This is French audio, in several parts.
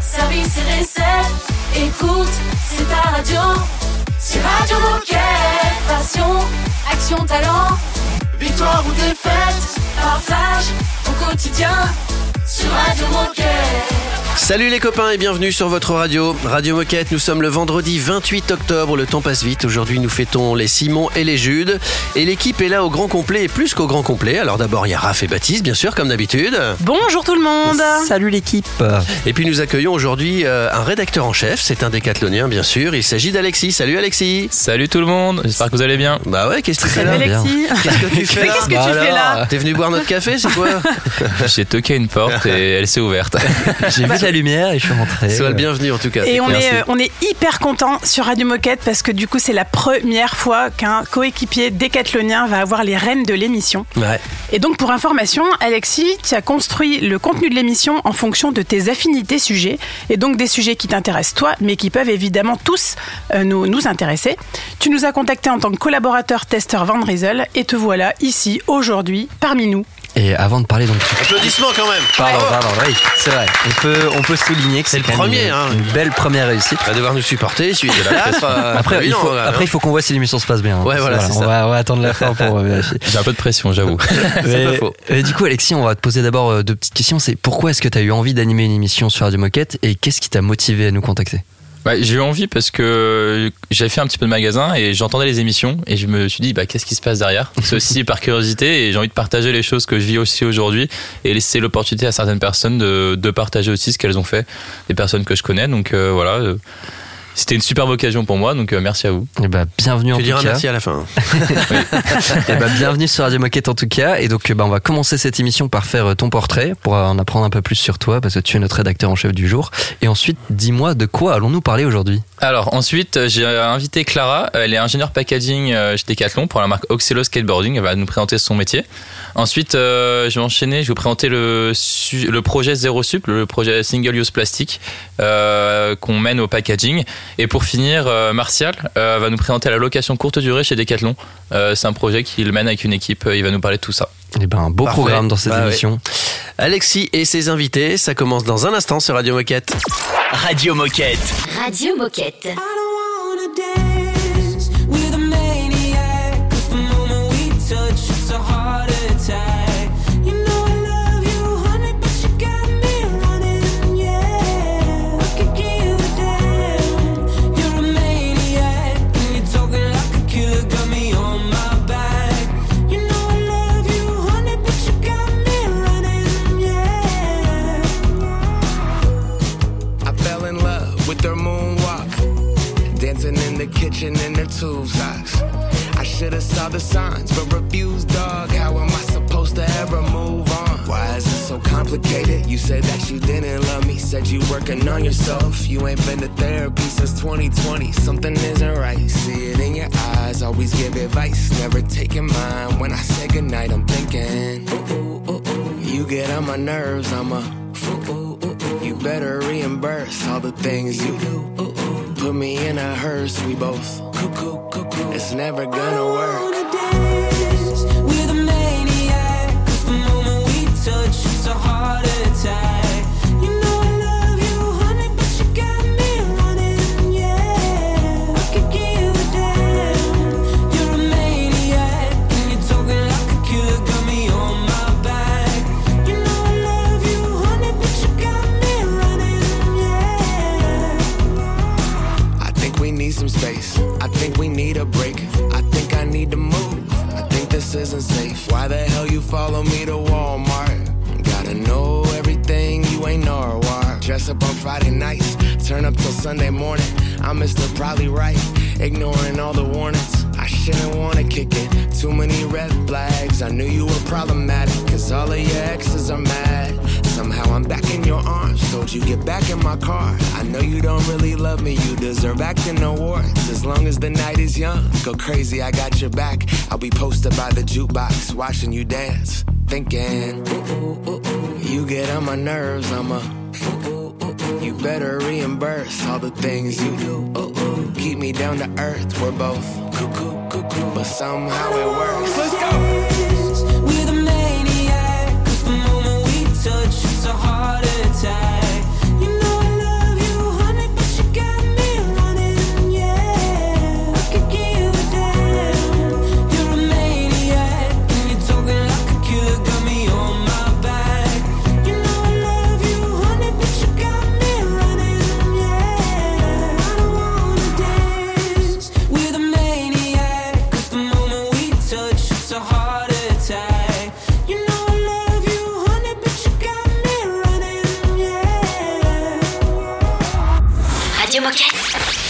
service et recette. Écoute, c'est ta radio. C'est Radio Moquette. Passion, action, talent. Victoire ou défaite, partage au quotidien sur Radio Moquette. Salut les copains et bienvenue sur votre radio. Radio Moquette, nous sommes le vendredi 28 octobre, le temps passe vite. Aujourd'hui, nous fêtons les Simon et les Judes. Et l'équipe est là au grand complet et plus qu'au grand complet. Alors d'abord, il y a Raph et Baptiste, bien sûr, comme d'habitude. Bonjour tout le monde Salut l'équipe Et puis nous accueillons aujourd'hui euh, un rédacteur en chef, c'est un décathlonien bien sûr. Il s'agit d'Alexis. Salut Alexis. Salut tout le monde, j'espère que vous allez bien. Bah ouais, qu'est-ce que tu fais Salut là Alexis Qu'est-ce que tu fais Mais là qu'est-ce que Bah tu fais alors, là T'es venu boire notre café, c'est quoi J'ai toqué une porte et elle s'est ouverte. J'ai vu la lumière et je suis rentré. Sois le bienvenu en tout cas. Et on est, euh, on est hyper content sur Radio Moquette parce que du coup c'est la première fois qu'un coéquipier décathlonien va avoir les rênes de l'émission. Ouais. Et donc pour information, Alexis, tu as construit le contenu de l'émission en fonction de tes affinités sujets et donc des sujets qui t'intéressent toi, mais qui peuvent évidemment tous euh, nous, nous intéresser. Tu nous as contacté en tant que collaborateur testeur Van Riesel et te voilà ici aujourd'hui parmi nous. Et avant de parler donc... Applaudissements quand même. Pardon, pardon, oui, c'est vrai. On peut, on peut souligner que C'est le quand même premier, une, hein. une belle première réussite. Va devoir nous supporter, suite de la euh, Après, il faut, voilà, après, hein. il faut qu'on voit si l'émission se passe bien. hein. Ouais, voilà, on, ça. va, on va attendre la fin pour euh, vérifier. J'ai un peu de pression, j'avoue. C'est pas faux. Et du coup, Alexis, on va te poser d'abord euh, deux petites questions. C'est pourquoi est-ce que tu as eu envie d'animer une émission sur Radio Moquette et qu'est-ce qui t'a motivé à nous contacter? Bah, j'ai eu envie parce que j'avais fait un petit peu de magasin et j'entendais les émissions et je me suis dit bah, qu'est-ce qui se passe derrière? C'est aussi par curiosité et j'ai envie de partager les choses que je vis aussi aujourd'hui et laisser l'opportunité à certaines personnes de, de partager aussi ce qu'elles ont fait, des personnes que je connais. Donc euh, voilà, euh, c'était une superbe occasion pour moi, donc euh, merci à vous. Eh ben, bienvenue en Tu tout diras cas. merci à la fin. Eh ben, bienvenue sur Radio Moquette en tout cas. Et donc, ben, on va commencer cette émission par faire euh, ton portrait pour en apprendre un peu plus sur toi parce que tu es notre rédacteur en chef du jour. Et ensuite, dis-moi de quoi allons-nous parler aujourd'hui? Alors ensuite, j'ai invité Clara, elle est ingénieure packaging chez Decathlon pour la marque Oxelo Skateboarding, elle va nous présenter son métier. Ensuite, euh, je vais enchaîner, je vais vous présenter le, projet Zero Sup, le projet Single Use Plastic euh, qu'on mène au packaging. Et pour finir, euh, Martial euh, va nous présenter la location courte durée chez Decathlon. Euh, C'est un projet qu'il mène avec une équipe, il va nous parler de tout ça. Eh ben, un beau Parfait. programme dans cette Bah ouais. émission. Alexis et ses invités, ça commence dans un instant sur Radio Moquette. Radio Moquette. Radio Moquette. I don't wanna dance saw the signs, but refused, dog. How am I supposed to ever move on? Why is it so complicated? You said that you didn't love me, said you working on yourself. You ain't been to therapy since 2020. Something isn't right. See it in your eyes. Always give advice, never taking mine. When I say goodnight, I'm thinking, you get on my nerves. I'm a fool. You better reimburse all the things you do. Put me in a hearse, we both cuckoo, cuckoo. It's never gonna work. Probably Right, ignoring all the warnings. I shouldn't wanna kick it. Too many red flags. I knew you were problematic, cause all of your exes are mad. Somehow I'm back in your arms. Told you get back in my car. I know you don't really love me. You deserve acting awards. As long as the night is young, go crazy. I got your back. I'll be posted by the jukebox, watching you dance, thinking. You get on my nerves. I'm a. You better reimburse all the things you do. Keep me down to earth. We're both cuckoo, cuckoo, but somehow it works. Let's go.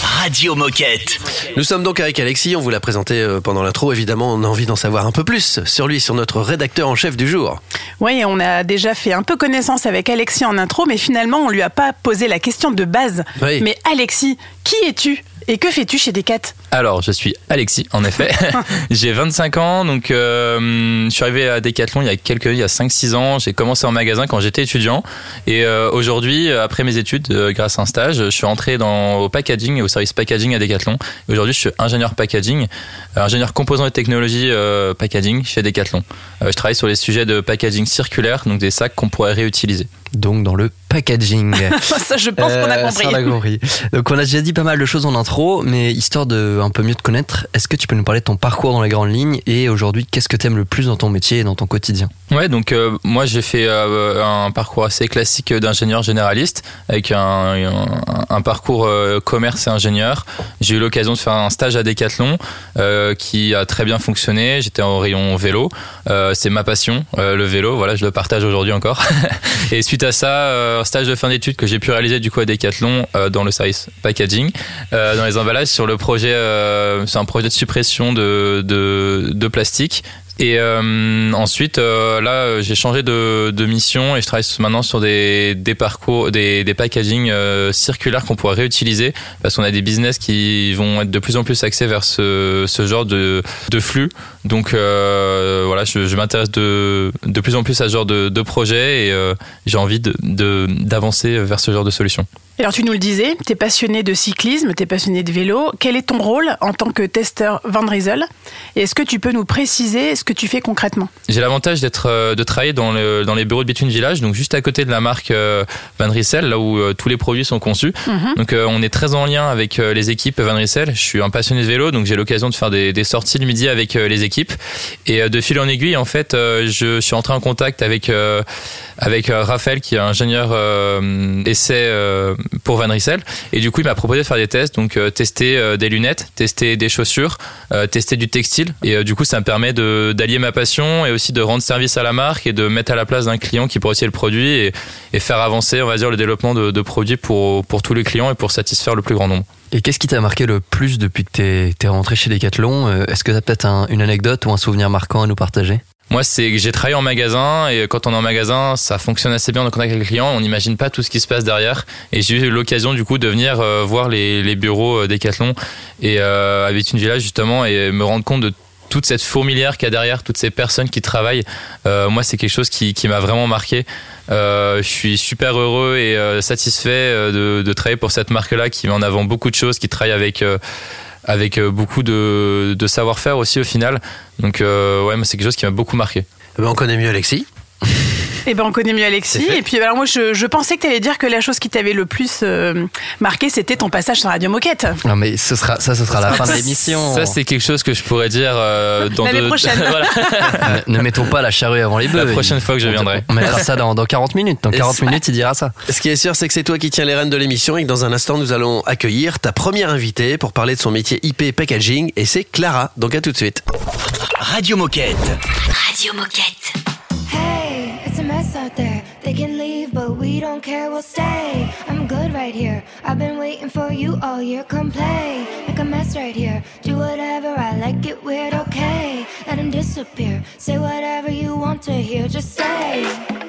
Radio Moquette. Nous sommes donc avec Alexis, on vous l'a présenté euh, pendant l'intro. Évidemment, on a envie d'en savoir un peu plus sur lui, sur notre rédacteur en chef du jour. Oui, on a déjà fait un peu connaissance avec Alexis en intro, mais finalement, on lui a pas posé la question de base. Oui. Mais Alexis, qui es-tu? Et que fais-tu chez Decat Alors, je suis Alexis, en effet. j'ai 25 ans, donc euh, je suis arrivé à Decathlon il y a quelques, il y a 5-6 ans. J'ai commencé en magasin quand j'étais étudiant. Et euh, aujourd'hui, après mes études, euh, grâce à un stage, je suis rentré dans, au packaging et au service packaging à Decathlon. Aujourd'hui, je suis ingénieur packaging, ingénieur composants et technologies euh, packaging chez Decathlon. Je travaille sur les sujets de packaging circulaire, donc des sacs qu'on pourrait réutiliser. Donc dans le packaging. Ça, je pense qu'on a Euh, compris. ça, on a compris. Donc on a déjà dit pas mal de choses en intro, mais histoire de un peu mieux te connaître, est-ce que tu peux nous parler de ton parcours dans les grandes lignes et aujourd'hui qu'est-ce que t'aimes le plus dans ton métier et dans ton quotidien? Ouais, donc euh, moi j'ai fait euh, un parcours assez classique d'ingénieur généraliste avec un, un, un parcours euh, commerce et ingénieur. J'ai eu l'occasion de faire un stage à Decathlon euh, qui a très bien fonctionné. J'étais en rayon vélo, Euh, c'est ma passion, euh, le vélo. Voilà, je le partage aujourd'hui encore. et suite à ça, euh, un stage de fin d'études que j'ai pu réaliser du coup à Decathlon euh, dans le service packaging, euh, dans les emballages sur le projet. c'est un projet de suppression de, de plastique et euh, ensuite, euh, là, j'ai changé de, de mission et je travaille maintenant sur des, des parcours, des, des packaging euh, circulaires qu'on pourrait réutiliser parce qu'on a des business qui vont être de plus en plus axés vers ce, ce genre de, de flux. Donc euh, voilà, je, je m'intéresse de, de plus en plus à ce genre de, de projet et euh, j'ai envie de- de- d'avancer vers ce genre de solution. Alors tu nous le disais, tu es passionné de cyclisme, tu es passionné de vélo. Quel est ton rôle en tant que testeur Van Riesel? Et est-ce que tu peux nous préciser ce que tu fais concrètement? J'ai l'avantage d'être euh, de travailler dans, le, dans les bureaux de Bitume Village, donc juste à côté de la marque euh, Van Riesel, là où euh, tous les produits sont conçus. Donc euh, on est très en lien avec les équipes Van Riesel. Je suis un passionné de vélo, donc j'ai l'occasion de faire des, des sorties le midi avec les équipes. Et de fil en aiguille, en fait, je suis entré en contact avec avec Raphaël, qui est ingénieur essai pour Van Riesel. Et du coup, il m'a proposé de faire des tests, donc euh, tester euh, des lunettes, tester des chaussures, euh, tester du textile. Et euh, du coup, ça me permet d'allier ma passion et aussi de rendre service à la marque et de mettre à la place d'un client qui pourrait aussi le produit et, et faire avancer, on va dire, le développement de, de produits pour pour tous les clients et pour satisfaire le plus grand nombre. Et qu'est-ce qui t'a marqué le plus depuis que t'es es rentré chez Decathlon? Est-ce que t'as peut-être un- une anecdote ou un souvenir marquant à nous partager? Moi, c'est que j'ai travaillé en magasin et quand on est en magasin, ça fonctionne assez bien en contact avec les clients. On n'imagine pas tout ce qui se passe derrière. Et j'ai eu l'occasion du coup de venir euh, voir les, bureaux euh, Decathlon et euh, à Béthune Village justement et me rendre compte de toute cette fourmilière qu'il y a derrière, toutes ces personnes qui travaillent. Euh, moi, c'est quelque chose qui, qui m'a vraiment marqué. Euh, je suis super heureux et satisfait de, de travailler pour cette marque-là qui met en avant beaucoup de choses, qui travaille avec avec euh, beaucoup de, de savoir-faire aussi au final. Donc euh, ouais, c'est quelque chose qui m'a beaucoup marqué. Eh ben, on connaît mieux Alexis. Eh ben, on connaît mieux Alexis. Et puis, alors moi, je, je pensais que tu allais dire que la chose qui t'avait le plus euh, marqué, c'était ton passage sur Radio Moquette. Non mais ce sera ça ce sera la fin de l'émission. Ça, c'est quelque chose que je pourrais dire euh, dans L'année deux- prochaine. Voilà. Ne, ne mettons pas la charrue avant les bœufs. La prochaine fois que je viendrai. On mettra ça dans, dans 40 minutes. Dans Et 40 c'est- minutes, il dira ça. Ce qui est sûr, c'est que c'est toi qui tiens les rênes de l'émission et que dans un instant, nous allons accueillir ta première invitée pour parler de son métier IP packaging et c'est Clara. Donc à tout de suite. Radio Moquette. Radio Moquette. Hey, out there. They can leave, but we don't care, we'll stay. I'm good right here. I've been waiting for you all year. Come play, make a mess right here. Do whatever I like, it weird, okay. Let him disappear. Say whatever you want to hear, just say.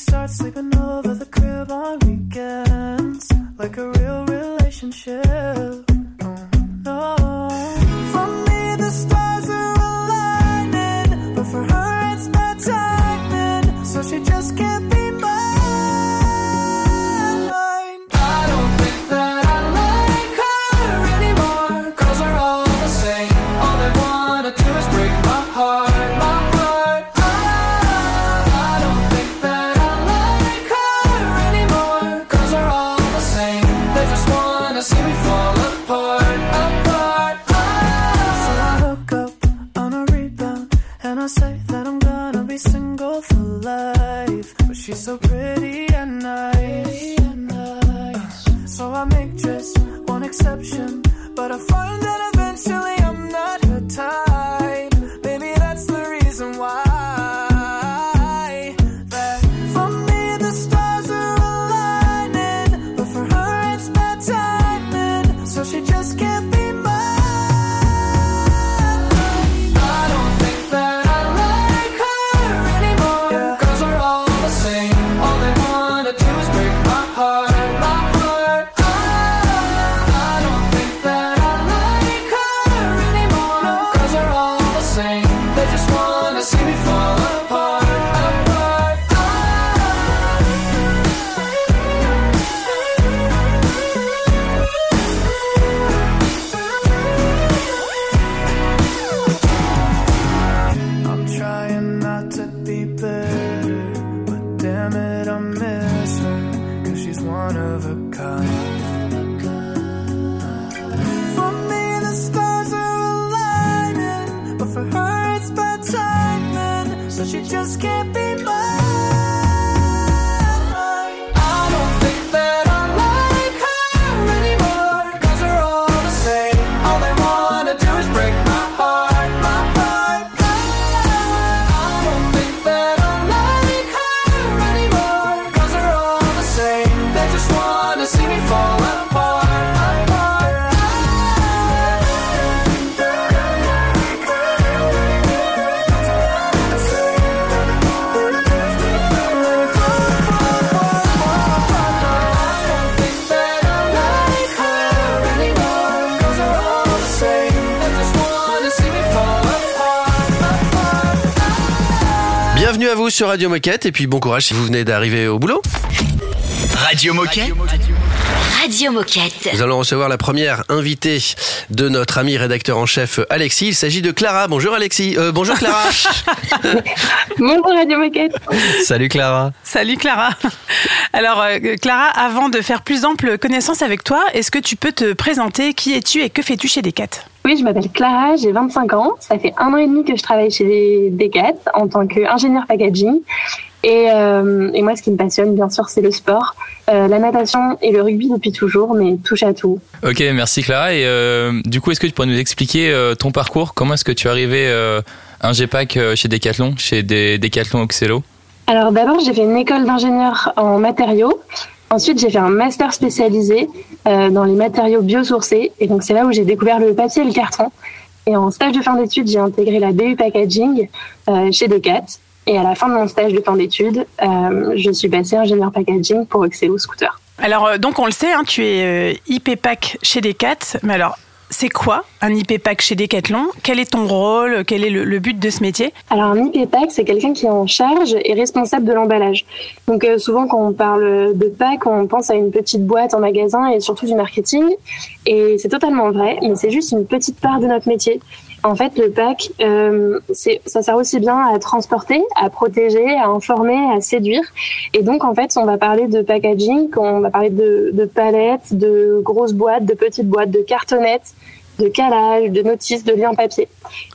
start sleeping over. Sur Radio Moquette et puis bon courage si vous venez d'arriver au boulot. Radio Moquette. Radio Moquette. Nous allons recevoir la première invitée de notre ami rédacteur en chef Alexis. Il s'agit de Clara. Bonjour Alexis. Euh, bonjour Clara. Bonjour Radio Moquette. Salut Clara. Salut Clara. Alors euh, Clara, avant de faire plus ample connaissance avec toi, est-ce que tu peux te présenter? Qui es-tu et que fais-tu chez Decat? Oui, je m'appelle Clara, j'ai 25 ans. Ça fait un an et demi que je travaille chez Decat en tant qu'ingénieur packaging. Et, euh, et moi, ce qui me passionne, bien sûr, c'est le sport, euh, la natation et le rugby depuis toujours, mais touche à tout. Ok, merci Clara. Et euh, du coup, est-ce que tu pourrais nous expliquer euh, ton parcours? Comment est-ce que tu es arrivé euh, un GPAC euh, chez Decathlon, chez des Decathlon Oxelo Alors d'abord, j'ai fait une école d'ingénieur en matériaux. Ensuite, j'ai fait un master spécialisé euh, dans les matériaux biosourcés. Et donc, c'est là où j'ai découvert le papier et le carton. Et en stage de fin d'études, j'ai intégré la BU Packaging euh, chez Decat. Et à la fin de mon stage de fin d'études, euh, je suis passée ingénieur packaging pour Oxelo Scooter. Alors euh, donc on le sait, hein, tu es euh, IP Pack chez Decat. Mais alors, c'est quoi un IP Pack chez Decathlon? Quel est ton rôle? Quel est le, le but de ce métier? Alors un IP pack, c'est quelqu'un qui est en charge et responsable de l'emballage. Donc euh, souvent quand on parle de pack, on pense à une petite boîte en magasin et surtout du marketing. Et c'est totalement vrai, mais c'est juste une petite part de notre métier. En fait, le pack, euh, ça sert aussi bien à transporter, à protéger, à informer, à séduire. Et donc, en fait, on va parler de packaging, on va parler de, de palettes, de grosses boîtes, de petites boîtes, de cartonnettes, de calage, de notices, de liens papier.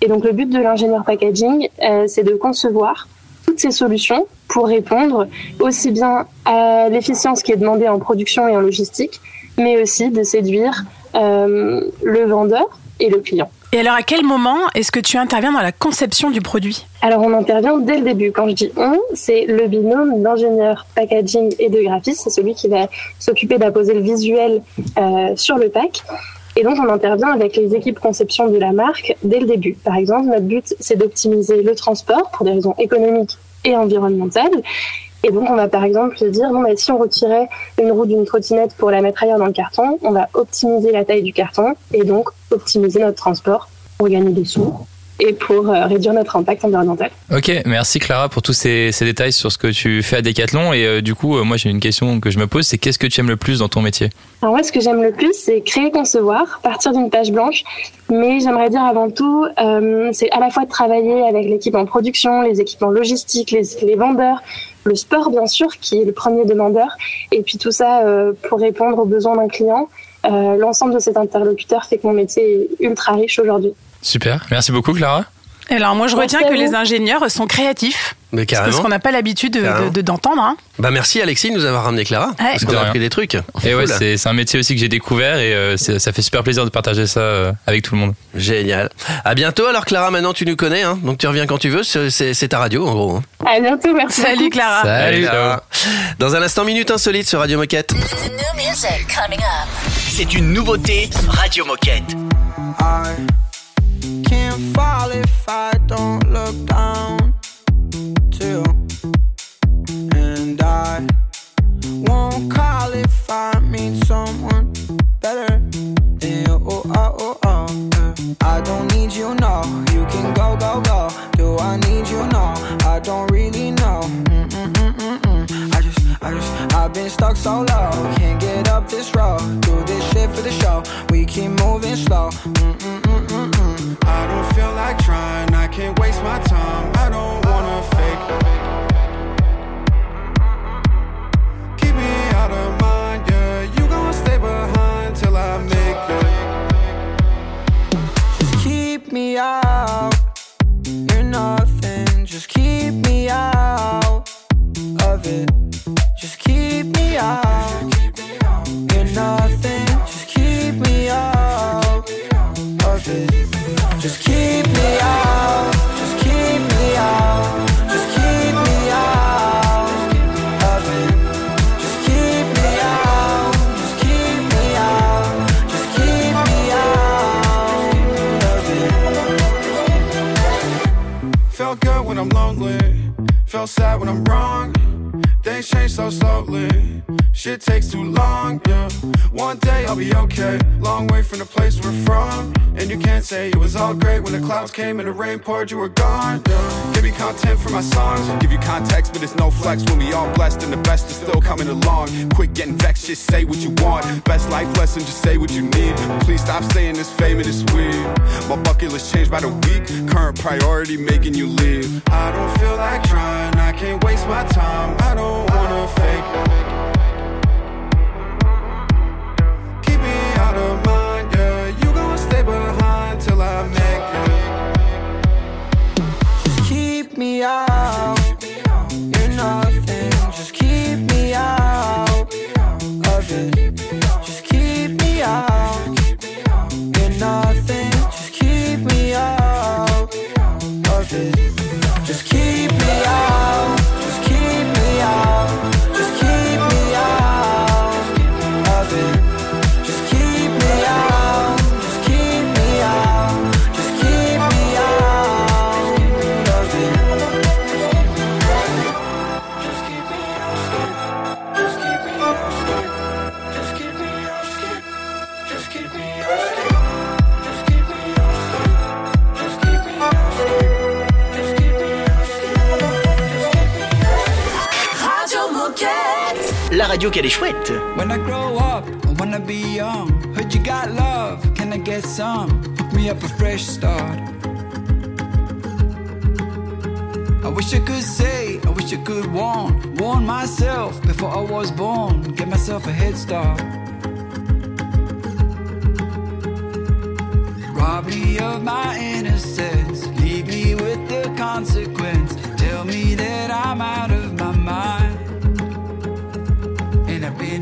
Et donc, le but de l'ingénieur packaging, euh, c'est de concevoir toutes ces solutions pour répondre aussi bien à l'efficience qui est demandée en production et en logistique, mais aussi de séduire euh, le vendeur et le client. Et alors à quel moment est-ce que tu interviens dans la conception du produit? Alors on intervient dès le début. Quand je dis on, c'est le binôme d'ingénieur packaging et de graphiste. C'est celui qui va s'occuper d'apposer le visuel euh, sur le pack. Et donc on intervient avec les équipes conception de la marque dès le début. Par exemple, notre but c'est d'optimiser le transport pour des raisons économiques et environnementales. Et donc on va par exemple se dire bon bah, si on retirait une roue d'une trottinette pour la mettre ailleurs dans le carton, on va optimiser la taille du carton et donc optimiser notre transport pour gagner des sous et pour euh, réduire notre impact environnemental. Ok, merci Clara pour tous ces, ces détails sur ce que tu fais à Decathlon. Et euh, du coup, euh, moi j'ai une question que je me pose, c'est qu'est-ce que tu aimes le plus dans ton métier? Alors moi, ce que j'aime le plus, c'est créer, concevoir, partir d'une page blanche. Mais j'aimerais dire avant tout, euh, c'est à la fois de travailler avec l'équipe en production, les équipements logistiques, les, les vendeurs, le sport bien sûr, qui est le premier demandeur, et puis tout ça euh, pour répondre aux besoins d'un client. Euh, L'ensemble de cet interlocuteur fait que mon métier est ultra riche aujourd'hui. Super, merci beaucoup Clara. Alors moi je retiens que les ingénieurs sont créatifs. Mais C'est Parce carrément. qu'on n'a pas l'habitude de- Carrément. de- de- d'entendre. hein. Bah merci Alexis de nous avoir ramené Clara. Parce De qu'on a appris des trucs. Et ouais, Cool. c'est c'est un métier aussi que j'ai découvert et euh, ça fait super plaisir de partager ça euh, avec tout le monde. Génial. À bientôt alors Clara, maintenant tu nous connais, hein, donc tu reviens quand tu veux, c'est ta radio en gros. hein. À bientôt, merci. Salut beaucoup. Clara. Salut, Clara. Dans un instant, minute insolite sur Radio Moquette. C'est une nouveauté Radio Moquette. I fall if I don't look down too. And I won't call if I meet someone better than you. Oh, oh, oh, oh. I don't need you, no. You can go, go, go. Do I need you? No. I don't really know. Mm-mm-mm-mm-mm. I just, I just, I've been stuck so low. Can't get up this road. Do this shit for the show. We keep moving slow. Mm-mm-mm-mm-mm. I don't feel like trying. I can't waste my time. I don't wanna fake. Keep me out of mind, yeah. You gon' stay behind till I make it. Just keep me out. You're nothing. Just keep me out of it. Just keep me out. You're nothing. Sad when I'm wrong. Things change so slowly. Shit takes too long, yeah. One day I'll be okay. Long way from the place we're from. And you can't say it was all great when the clouds came and the rain poured, you were gone. Give me content for my songs. Give you context, but it's no flex when we all blessed and the best is still coming along. Quit getting vexed, just say what you want. Best life lesson, just say what you need. Please stop saying this fame and it's weird. My bucket list changed by the week. Current priority making you leave. I don't feel like trying, I can't waste my time. I don't wanna fake. La radio qu'elle est chouette. When I grow up, I wanna be young. Heard you got love, can I get some? Hook me up a fresh start. I wish I could say, I wish I could warn, warn myself before I was born. Get myself a head start. Rob me of my innocence, leave me with the consequence.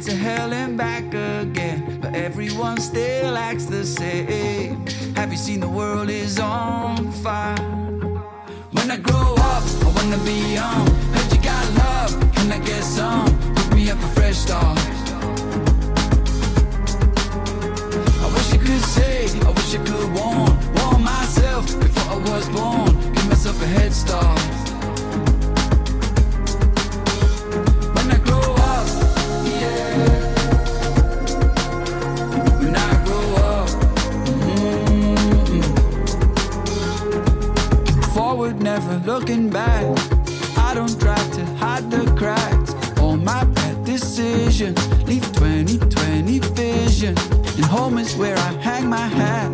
To hell and back again, but everyone still acts the same. Have you seen the world is on fire? When I grow up, I wanna be young. Heard you got love, can I get some? Hook me up a fresh start. I wish I could say, I wish I could warn, warn myself before I was born. Give myself a head start. Never looking back. I don't try to hide the cracks. All my bad decisions leave 2020 vision. And home is where I hang my hat.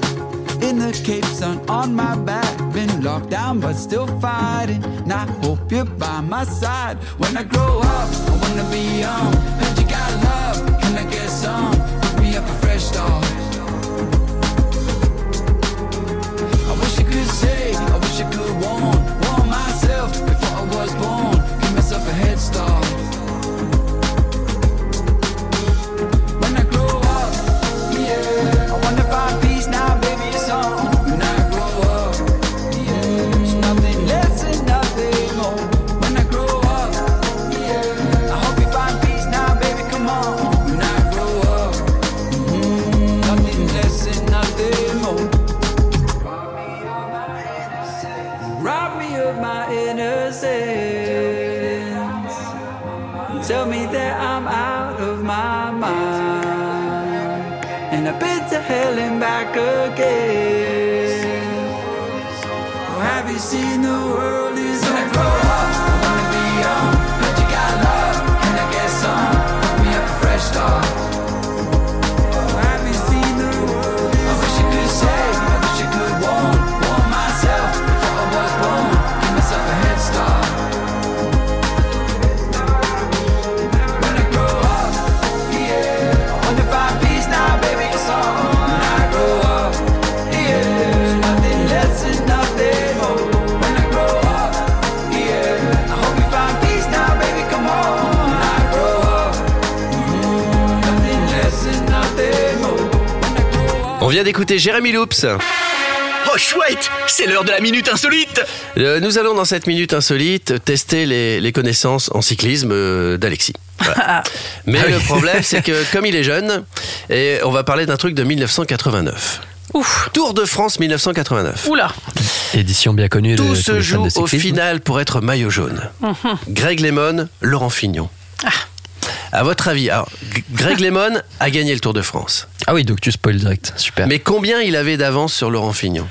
In the Cape Sun on my back. Been locked down but still fighting. And I hope you're by my side. When I grow up, I wanna be young. Jérémy Loops. Oh chouette, c'est l'heure de la minute insolite. Euh, Nous allons dans cette minute insolite tester les, les connaissances en cyclisme euh, d'Alexis. Voilà. Mais le problème, c'est que comme il est jeune, et on va parler d'un truc de 1989. Ouf. Tour de France 1989. Oula. Édition bien connue de Tout se joue de au final pour être maillot jaune. Mhm. Greg Lemon, Laurent Fignon. À votre avis, alors, Greg Lemon a gagné le Tour de France. Ah oui, donc tu spoil direct. Super. Mais combien il avait d'avance sur Laurent Fignon?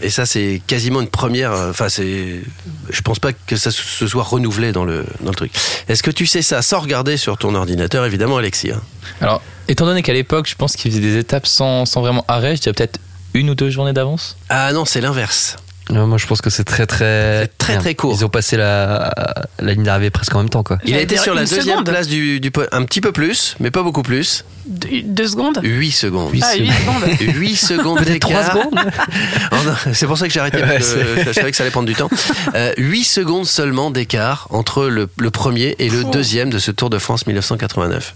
Et ça, c'est quasiment une première. euh, Enfin, c'est. Je pense pas que ça se soit renouvelé dans le, dans le truc. Est-ce que tu sais ça sans regarder sur ton ordinateur, évidemment, Alexis hein? Alors, étant donné qu'à l'époque, je pense qu'ils faisaient des étapes sans, sans vraiment arrêt, je dirais peut-être une ou deux journées d'avance? Ah non, c'est l'inverse. Non, moi, je pense que c'est très très très, très court. Ils ont passé la, la ligne d'arrivée presque en même temps, quoi. Il a été sur la deuxième seconde. place du, du Un petit peu plus, mais pas beaucoup plus. Deux, deux secondes? 8 secondes. Ah, 8 secondes. 8 secondes Peut-être trois d'écart. secondes Oh c'est pour ça que j'ai arrêté, parce que Ouais, je savais que ça allait prendre du temps. Euh, 8 secondes seulement d'écart entre le, le premier et le Oh. deuxième de ce Tour de France 1989.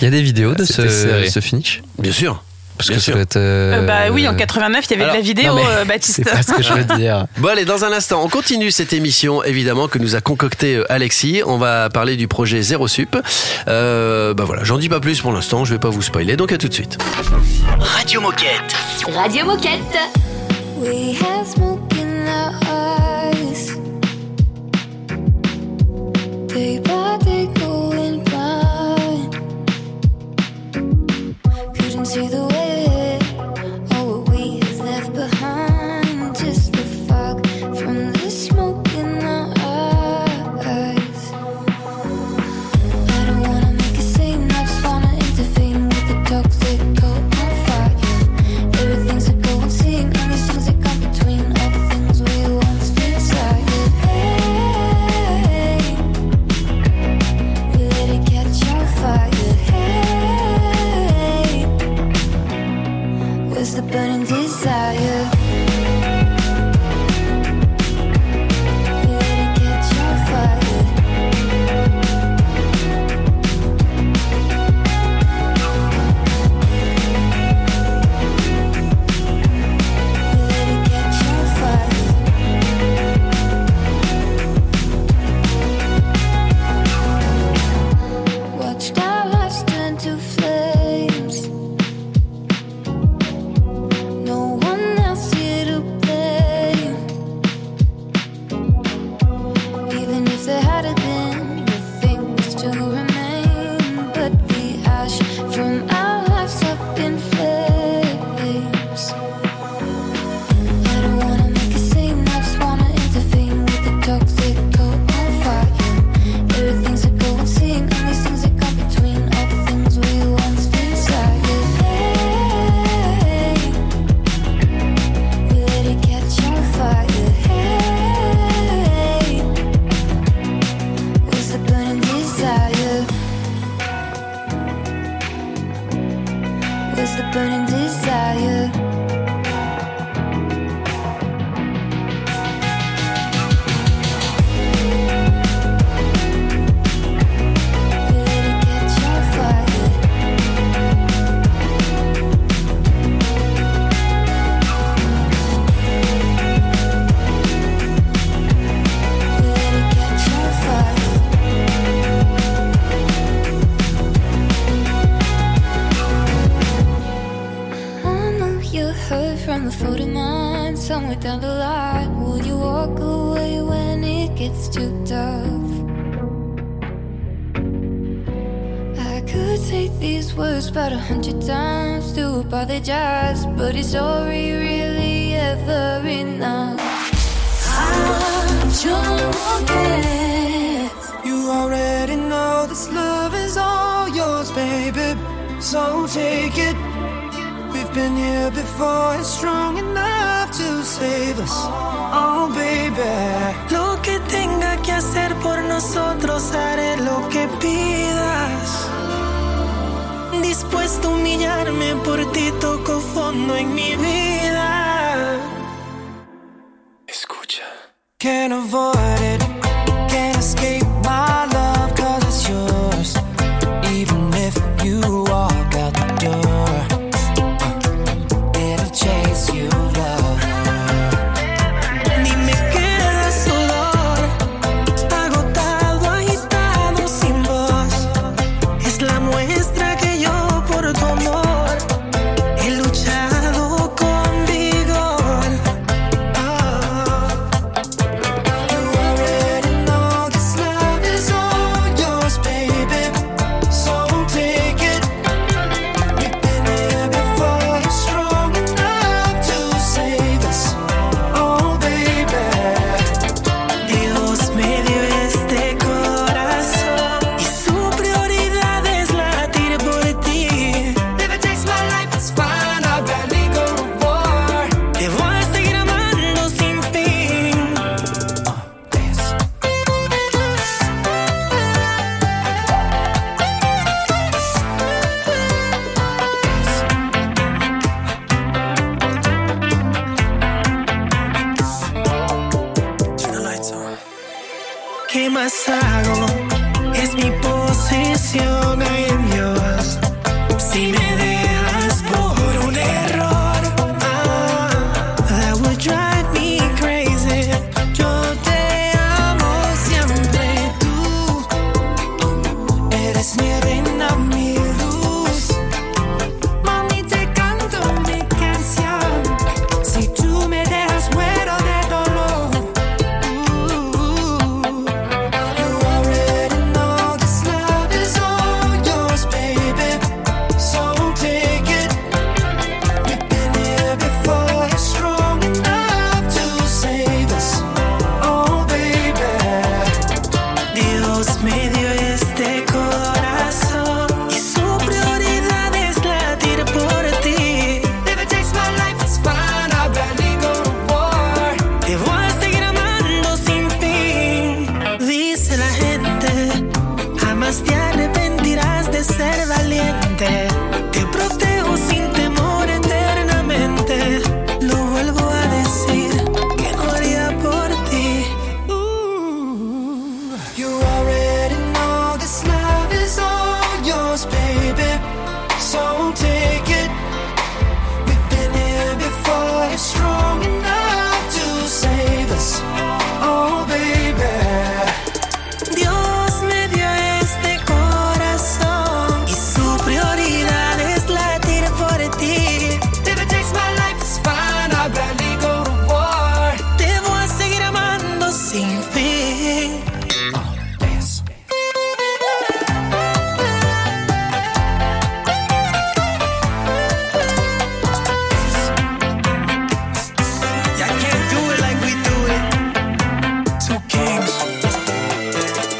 Il y a des vidéos de ce, serré. ce finish? Bien sûr. Parce Bien que ça sûr. doit être. Euh, euh, Bah oui, en 89, il y avait alors, de la vidéo, non, mais euh, Baptiste. C'est pas ce que je veux dire. Bon allez, dans un instant, on continue cette émission évidemment que nous a concocté Alexis. On va parler du projet Zéro Sup. Euh, bah voilà, j'en dis pas plus pour l'instant, je vais pas vous spoiler, donc à tout de suite. Radio Moquette. Radio Moquette. We had So take it. We've been here before, it's strong enough to save us. Oh, baby. Lo que tenga que hacer por nosotros, haré lo que pidas. Dispuesto a humillarme por ti, toco fondo en mi vida.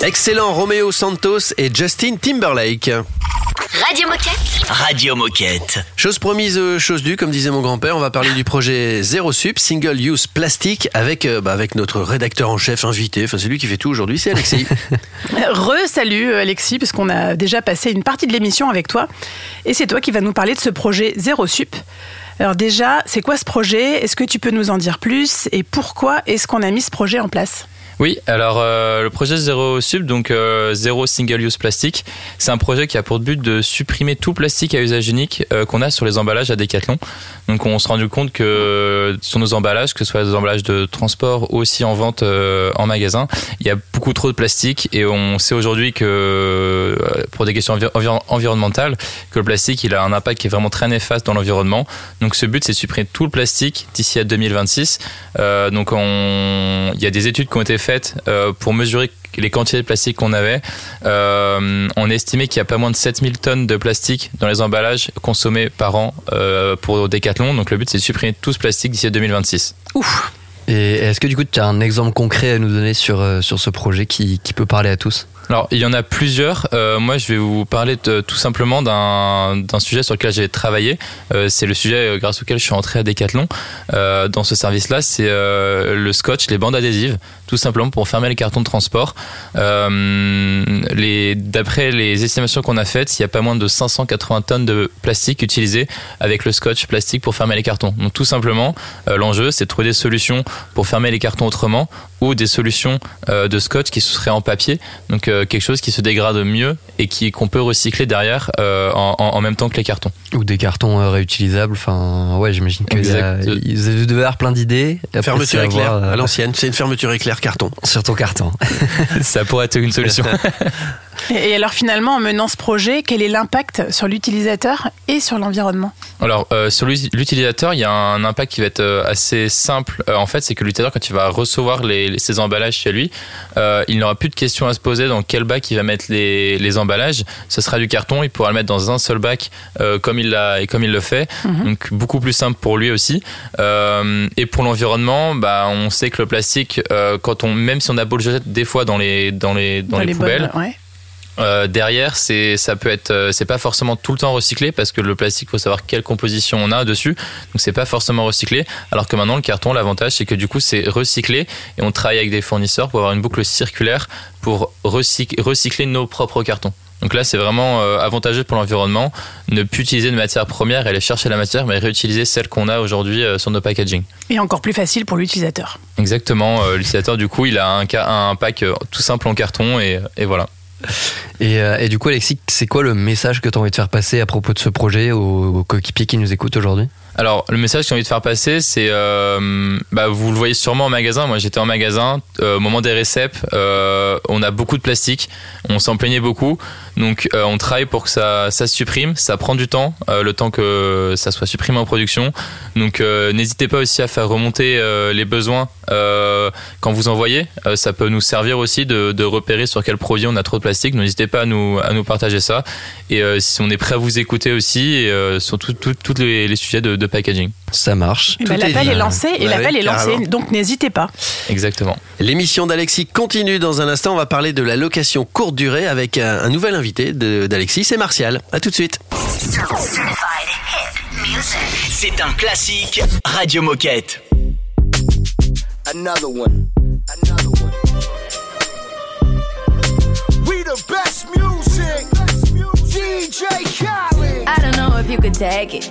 Excellent Romeo Santos et Justin Timberlake. Radio Moquette. Radio Moquette. Chose promise, euh, chose due, comme disait mon grand-père, on va parler du projet Zéro Sup, Single Use Plastique, avec, euh, bah, avec notre rédacteur en chef invité, enfin c'est lui qui fait tout aujourd'hui, c'est Alexis. Re-salut euh, Alexis, puisqu'on a déjà passé une partie de l'émission avec toi. Et c'est toi qui vas nous parler de ce projet Zéro Sup. Alors déjà, c'est quoi ce projet? Est-ce que tu peux nous en dire plus? Et pourquoi est-ce qu'on a mis ce projet en place? Oui, alors euh, le projet Zéro Sub, donc euh, Zéro Single Use Plastique, c'est un projet qui a pour but de supprimer tout plastique à usage unique euh, qu'on a sur les emballages à Decathlon. Donc on s'est rendu compte que sur nos emballages, que ce soit des emballages de transport ou aussi en vente euh, en magasin, il y a beaucoup trop de plastique et on sait aujourd'hui que pour des questions envi- environ- environnementales, que le plastique il a un impact qui est vraiment très néfaste dans l'environnement. Donc ce but c'est de supprimer tout le plastique d'ici à 2026. Euh, donc on- il y a des études qui ont été faites euh, pour mesurer les quantités de plastique qu'on avait. Euh, on estimait qu'il y a pas moins de 7000 tonnes de plastique dans les emballages consommés par an euh, pour Decathlon. Donc le but c'est de supprimer tout ce plastique d'ici à 2026. Ouf Et est-ce que du coup tu as un exemple concret à nous donner sur, euh, sur ce projet qui, qui peut parler à tous? Alors, il y en a plusieurs. Euh, moi, je vais vous parler de- tout simplement d'un sujet sur lequel j'ai travaillé. Euh, c'est le sujet euh, grâce auquel je suis entré à Decathlon euh, dans ce service-là. C'est euh, le scotch, les bandes adhésives, tout simplement pour fermer les cartons de transport. Euh, les- D'après les estimations qu'on a faites, il y a pas moins de 580 tonnes de plastique utilisées avec le scotch plastique pour fermer les cartons. Donc, tout simplement, l'enjeu, c'est de trouver des solutions pour fermer les cartons autrement ou des solutions de scotch qui seraient en papier. Donc quelque chose qui se dégrade mieux et qui qu'on peut recycler derrière euh, en, en- en même temps que les cartons. Ou des cartons euh, réutilisables Enfin, ouais, j'imagine vous devez avoir plein d'idées. Fermeture éclair, euh, à l'ancienne, c'est une fermeture éclair carton. Sur ton carton. Ça pourrait être une solution. Et alors finalement, en menant ce projet, quel est l'impact sur l'utilisateur et sur l'environnement? Alors euh, sur l'uti- l'utilisateur, il y a un impact qui va être assez simple. Euh, en fait, c'est que l'utilisateur, quand il va recevoir les, les- ses emballages chez lui, euh, il n'aura plus de questions à se poser dans quel bac il va mettre les, les emballages. Ce sera du carton, il pourra le mettre dans un seul bac euh, comme il l'a et comme il le fait. Donc beaucoup plus simple pour lui aussi. Euh, et pour l'environnement, bah, on sait que le plastique, euh, quand on, même si on a beau le jeter des fois dans les dans les dans, les, poubelles. bonnes- ouais. Euh, derrière, c'est ça peut être, euh, c'est pas forcément tout le temps recyclé parce que le plastique, faut savoir quelle composition on a dessus, donc c'est pas forcément recyclé. Alors que maintenant, le carton, l'avantage, c'est que du coup, c'est recyclé et on travaille avec des fournisseurs pour avoir une boucle circulaire pour recyc- recycler nos propres cartons. Donc là, c'est vraiment euh, avantageux pour l'environnement, ne plus utiliser de matière première et aller chercher la matière, mais réutiliser celle qu'on a aujourd'hui euh, sur nos packaging. Et encore plus facile pour l'utilisateur. Exactement. euh, L'utilisateur, du coup, il a un, pack euh, tout simple en carton et, et voilà. Et, euh, et du coup, Alexis, c'est quoi le message que tu as envie de faire passer à propos de ce projet aux, aux coéquipiers qui nous écoutent aujourd'hui? Alors, le message que j'ai envie de faire passer, c'est, euh, bah, vous le voyez sûrement en magasin. Moi, j'étais en magasin euh, au moment des réceps. euh, on a beaucoup de plastique. On s'en plaignait beaucoup. Donc, euh, on travaille pour que ça, ça se supprime. Ça prend du temps, euh, le temps que ça soit supprimé en production. Donc, euh, n'hésitez pas aussi à faire remonter les besoins quand vous envoyez. Euh, ça peut nous servir aussi de, de repérer sur quel produit on a trop de plastique. N'hésitez pas à nous, à nous partager ça. Et si on est prêt à vous écouter aussi, et, sur tous les, les sujets de, de packaging. Ça marche. Est l'appel est, lancé et Bah l'appel oui, est lancé, carrément. donc n'hésitez pas. Exactement. L'émission d'Alexis continue dans un instant. On va parler de la location courte durée avec un, un nouvel invité de- d'Alexis, c'est Martial. À tout de suite. C'est un classique Radio Moquette. Another one. Another one. We the best music. DJ Khaled. I don't know if you could take it.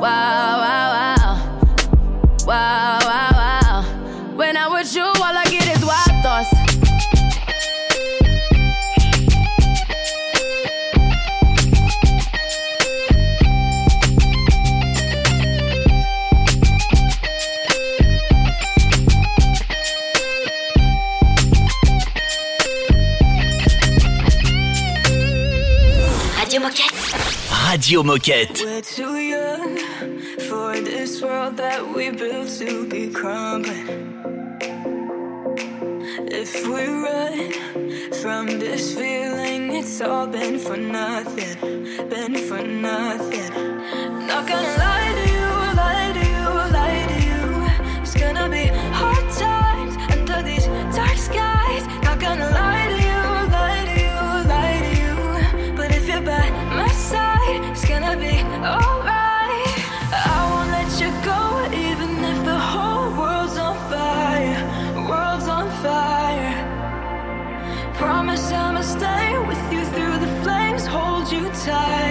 Wow, wow, wow. Wow, wow, wow. When I'm with you, all I get is wild thoughts. Radio Moquette. Radio Moquette. We're too young for this world that we built to be crumbling. If we run from this feeling, it's all been for nothing, been for nothing. Not gonna lie time.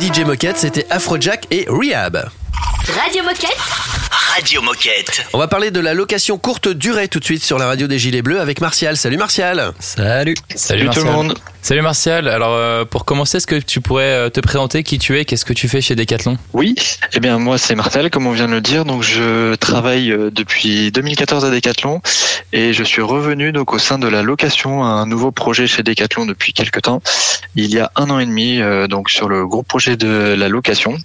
DJ Moquette, c'était Afrojack et Rehab. Radio Moquette. Radio Moquette. On va parler de la location courte durée tout de suite sur la radio des Gilets Bleus avec Martial. Salut Martial. Salut. Salut, tout le Martial. monde. Salut Martial. Alors euh, pour commencer, est-ce que tu pourrais euh, te présenter qui tu es, qu'est-ce que tu fais chez Decathlon? Oui, eh bien moi c'est Martel, comme on vient de le dire. Donc je travaille euh, depuis 2014 à Decathlon et je suis revenu donc au sein de la location, un nouveau projet chez Decathlon depuis quelques temps. Il y a un an et demi, euh, donc sur le gros projet de la location.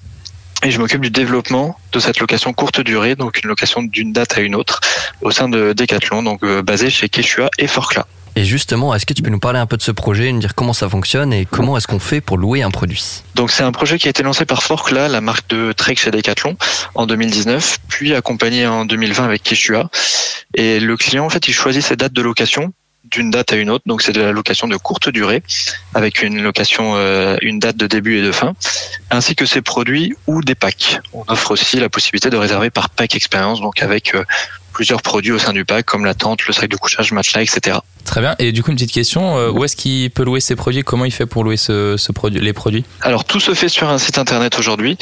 Et je m'occupe du développement de cette location courte durée, donc une location d'une date à une autre, au sein de Decathlon, donc euh, basée chez Quechua et Forclaz. Et justement, est-ce que tu peux nous parler un peu de ce projet, nous dire comment ça fonctionne et comment est-ce qu'on fait pour louer un produit? Donc c'est un projet qui a été lancé par Forclaz, la marque de Trek chez Decathlon, en 2019, puis accompagné en 2020 avec Quechua. Et le client, en fait, il choisit ses dates de location d'une date à une autre. Donc c'est de la location de courte durée, avec une location, euh, une date de début et de fin, ainsi que ses produits ou des packs. On offre aussi la possibilité de réserver par pack expérience, donc avec euh, plusieurs produits au sein du pack, comme la tente, le sac de couchage, matelas, etc. Très bien. Et du coup, une petite question, euh, où est-ce qu'il peut louer ses produits Comment il fait pour louer ce, ce produit, les produits? Alors tout se fait sur un site internet aujourd'hui.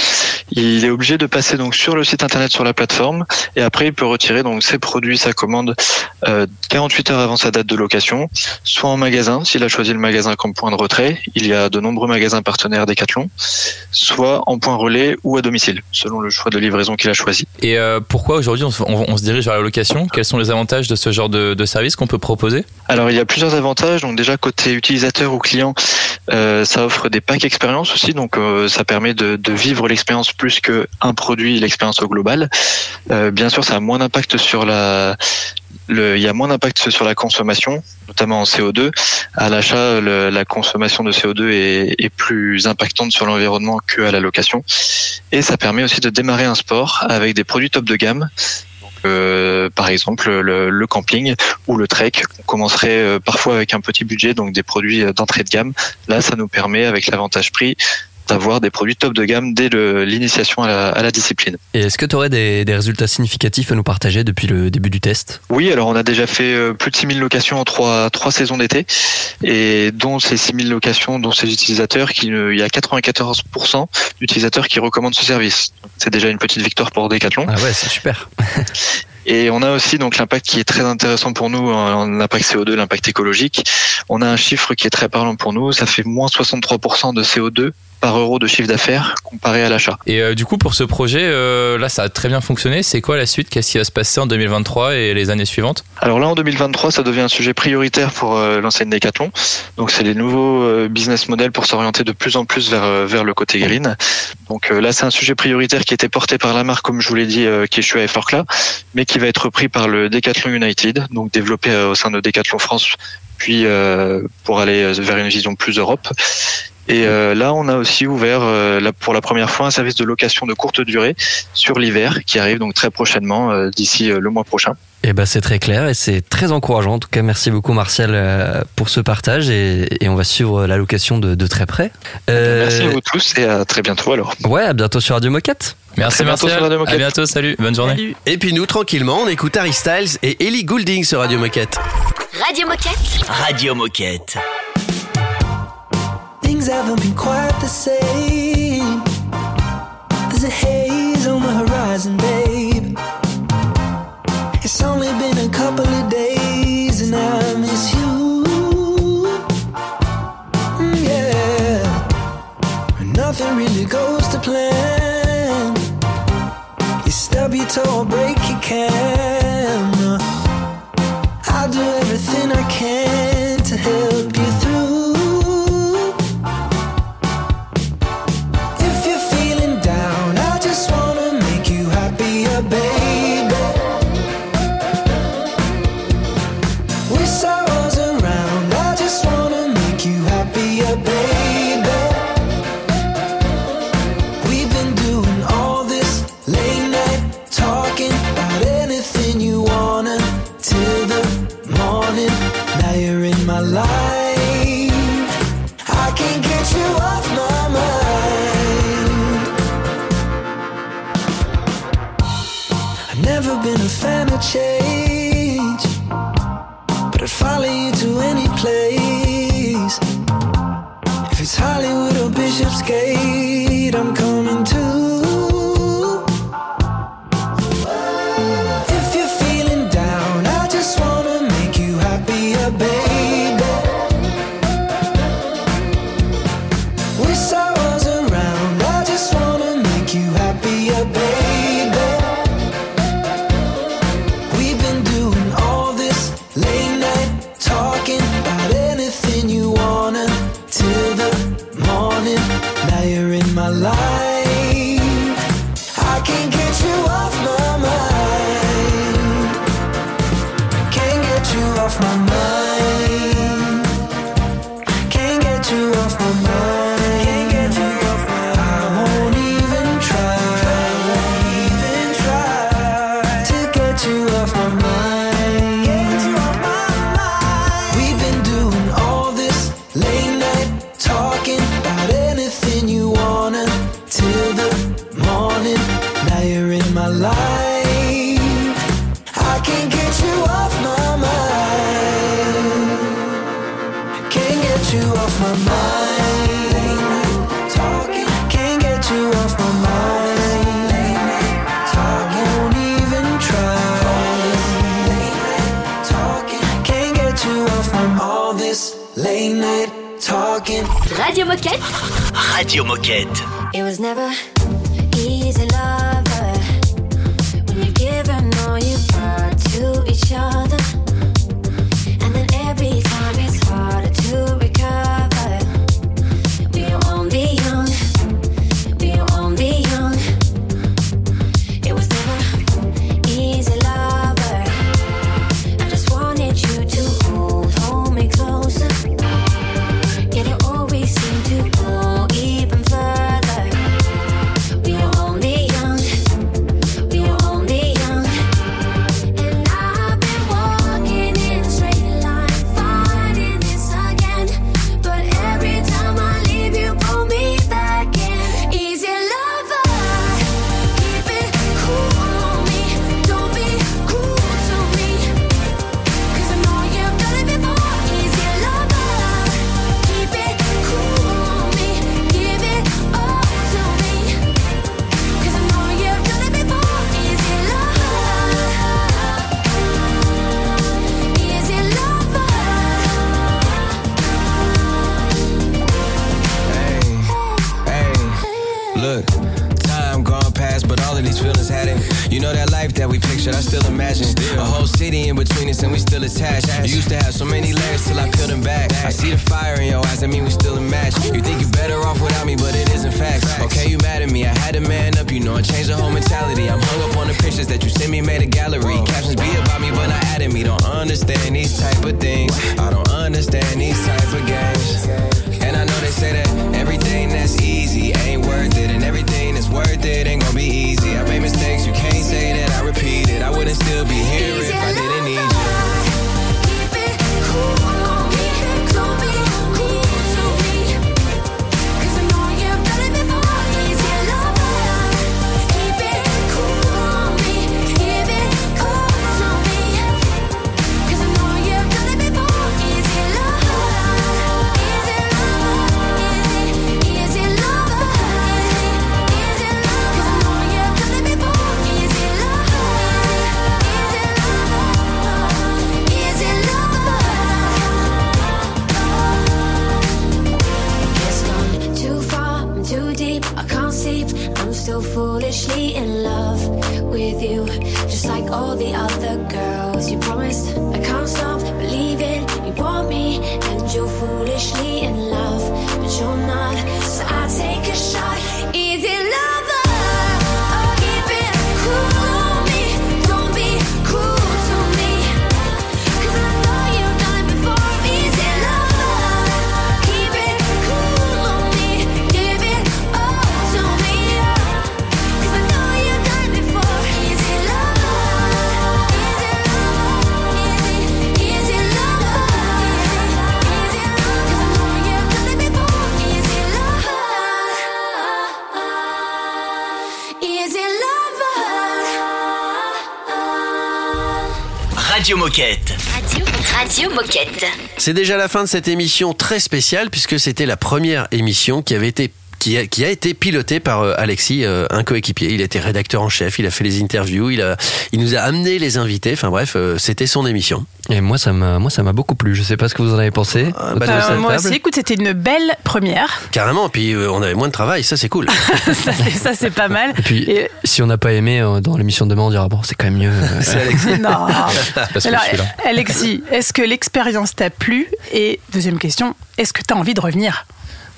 Il est obligé de passer donc sur le site internet sur la plateforme et après il peut retirer donc ses produits, sa commande euh, 48 heures avant sa date de location, soit en magasin s'il a choisi le magasin comme point de retrait. Il y a de nombreux magasins partenaires Decathlon, soit en point relais ou à domicile selon le choix de livraison qu'il a choisi. Et euh, pourquoi aujourd'hui on, se- on- on se dirige vers location Quels sont les avantages de ce genre de, service qu'on peut proposer Alors il y a plusieurs avantages. Donc déjà côté utilisateur ou client, euh, ça offre des packs expérience aussi. Donc euh, ça permet de, vivre l'expérience plus que un produit, l'expérience au global. Euh, bien sûr, ça a moins d'impact sur la il y moins d'impact sur la consommation, notamment en CO2. À l'achat, la consommation de CO2 est, est plus impactante sur l'environnement que à la location. Et ça permet aussi de démarrer un sport avec des produits top de gamme. Euh, par exemple, le, le camping ou le trek. On commencerait euh, parfois avec un petit budget, donc des produits euh, d'entrée de gamme. Là, ça nous permet, avec l'avantage prix, d'avoir des produits top de gamme dès l'initiation à la, à la discipline. Et est-ce que tu aurais des, des résultats significatifs à nous partager depuis le début du test? Oui, alors on a déjà fait euh, plus de 6000 locations en trois, trois saisons d'été, et dont ces 6000 locations, dont ces utilisateurs, qui, il y a 94% d'utilisateurs qui recommandent ce service. C'est déjà une petite victoire pour Decathlon. Ah ouais, c'est super. Et on a aussi donc l'impact qui est très intéressant pour nous, l'impact CO2, l'impact écologique. On a un chiffre qui est très parlant pour nous, ça fait moins 63% de CO2 par euro de chiffre d'affaires comparé à l'achat. Et euh, du coup, pour ce projet, euh, là, ça a très bien fonctionné. C'est quoi la suite? Qu'est-ce qui va se passer en 2023 et les années suivantes? Alors là, en 2023, ça devient un sujet prioritaire pour euh, l'enseigne Decathlon. Donc, c'est les nouveaux euh, business models pour s'orienter de plus en plus vers euh, vers le côté green. Donc euh, là, c'est un sujet prioritaire qui était porté par la marque, comme je vous l'ai dit, euh, Quechua et Forclaz, mais qui va être repris par le Decathlon United, donc développé au sein de Decathlon France, puis euh, pour aller vers une vision plus Europe. Et euh, là, on a aussi ouvert euh, là, pour la première fois un service de location de courte durée sur l'hiver qui arrive donc très prochainement, euh, d'ici euh, le mois prochain. Eh ben c'est très clair et c'est très encourageant. En tout cas, merci beaucoup Martial pour ce partage et, et on va suivre la location de, de très près. Euh, Merci à vous tous et à très bientôt alors. Ouais, à bientôt sur Radio Moquette. Merci, Martial. sur Radio À Moquette. bientôt, salut, bonne journée. Et puis nous, tranquillement, on écoute Harry Styles et Ellie Goulding sur Radio Moquette. Radio Moquette. Radio Moquette. Things haven't been quite the same. There's a haze on the horizon, babe. It's only been a couple of days and I miss you. Mm, yeah. Nothing really goes to plan. You stub your toe or break your can. place. If it's Hollywood or Bishopsgate. Radio Moquette. Radio, Moquette. C'est déjà la fin de cette émission très spéciale puisque c'était la première émission qui avait été qui a, qui a été piloté par euh, Alexis, euh, un coéquipier. Il était rédacteur en chef, il a fait les interviews, il, a, il nous a amené les invités. Enfin bref, euh, c'était son émission. Et moi, ça m'a, moi, ça m'a beaucoup plu. Je sais pas ce que vous en avez pensé. Euh, cette moi table. aussi, écoute, c'était une belle première. Carrément, puis euh, on avait moins de travail, ça c'est cool. ça, c'est, ça, c'est pas mal. Et puis, Et- si on n'a pas aimé euh, dans l'émission de demain, on dira bon, c'est quand même mieux. euh, C'est Alexis. Non. parce que Alors, je suis là. Alexis, est-ce que l'expérience t'a plu? Et deuxième question, est-ce que tu as envie de revenir?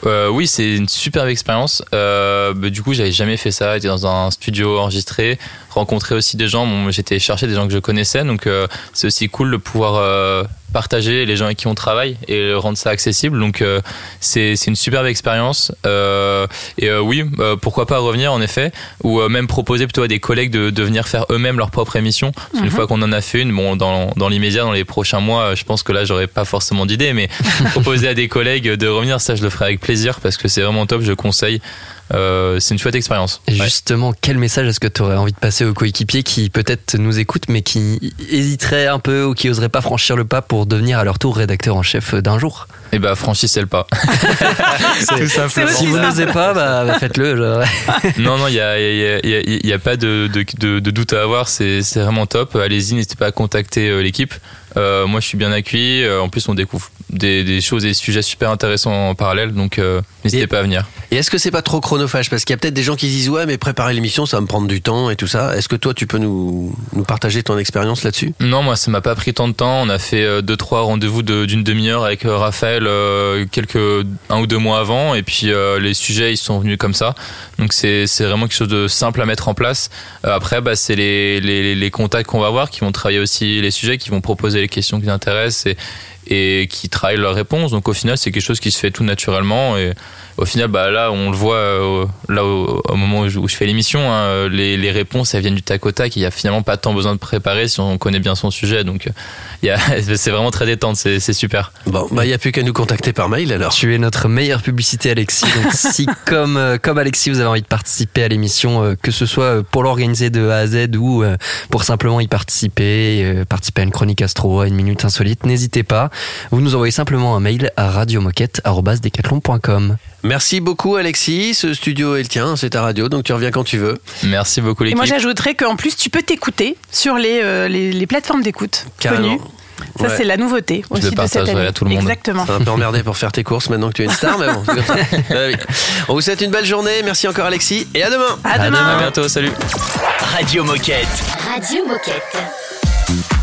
Euh, oui, c'est une superbe expérience. Euh, bah, du coup, j'avais jamais fait ça. J'étais dans un studio enregistré, rencontrer aussi des gens. Bon, J'étais chercher des gens que je connaissais, donc euh, c'est aussi cool de pouvoir euh, partager les gens avec qui on travaille et rendre ça accessible. Donc euh, c'est une superbe expérience. Euh, et oui, pourquoi pas revenir en effet, ou même proposer plutôt à des collègues de, de venir faire eux-mêmes leur propre émission. Parce qu'une Mhm. fois qu'on en a fait une, bon, dans, dans l'immédiat, dans les prochains mois, je pense que là, j'aurais pas forcément d'idée, mais proposer à des collègues de revenir, ça, je le ferai avec plaisir parce que c'est vraiment top. Je conseille. Euh, c'est une chouette expérience. Justement, quel message est-ce que tu aurais envie de passer aux coéquipiers qui peut-être nous écoutent mais qui hésiteraient un peu ou qui oseraient pas franchir le pas pour devenir à leur tour rédacteur en chef d'un jour? Et bah, franchissez le pas. Tout simplement. Si vous n'osez pas, bah, bah, faites-le. non, non, il y a, y, a, il y, a, il y a pas de, de, de, de doute à avoir. C'est c'est vraiment top. Allez-y, n'hésitez pas à contacter euh, l'équipe. Euh, moi, je suis bien accueilli. Euh, En plus, on découvre des, des choses et des sujets super intéressants en parallèle. Donc, euh, n'hésitez Et- pas à venir. Et est-ce que c'est pas trop chronophage? Parce qu'il y a peut-être des gens qui se disent ouais, mais préparer l'émission, ça va me prendre du temps et tout ça. Est-ce que toi, tu peux nous, nous partager ton expérience là-dessus? Non, moi, ça m'a pas pris tant de temps. On a fait euh, deux, trois rendez-vous de- d'une demi-heure avec euh, Raphaël euh, quelques un ou deux mois avant, et puis euh, les sujets ils sont venus comme ça. Donc c'est c'est vraiment quelque chose de simple à mettre en place. Après, bah, c'est les, les les contacts qu'on va avoir qui vont travailler aussi les sujets, qui vont proposer les questions qui nous intéressent et et qui travaillent leurs réponses. Donc au final, c'est quelque chose qui se fait tout naturellement. Et au final, bah là, on le voit euh, là au, au moment où je, où je fais l'émission, hein, les, les réponses elles viennent du tac au tac. Il y a finalement pas tant besoin de préparer si on connaît bien son sujet. Donc euh, il y a, c'est vraiment très détente. C'est c'est super. Bon, bah, il n'y a plus qu'à nous contacter par mail alors. Tu es notre meilleure publicité, Alexis. Donc, si, comme, euh, comme Alexis, vous avez envie de participer à l'émission, euh, que ce soit pour l'organiser de A à Z ou euh, pour simplement y participer, euh, participer à une chronique astro, à une minute insolite, n'hésitez pas. Vous nous envoyez simplement un mail à radiomoquette.com. Merci beaucoup, Alexis. Ce studio est le tien, c'est ta radio, donc tu reviens quand tu veux. Merci beaucoup Et l'équipe. moi, j'ajouterais qu'en plus, tu peux t'écouter sur les, euh, les, les plateformes d'écoute connues. Ça, Ouais. c'est la nouveauté Je aussi le de cette année. à tout le monde. Exactement. C'est un peu emmerdé pour faire tes courses maintenant que tu es une star, mais bon. On vous souhaite une belle journée. Merci encore, Alexis, et à demain. À demain. À bientôt. Salut. Radio Moquette. Radio Moquette.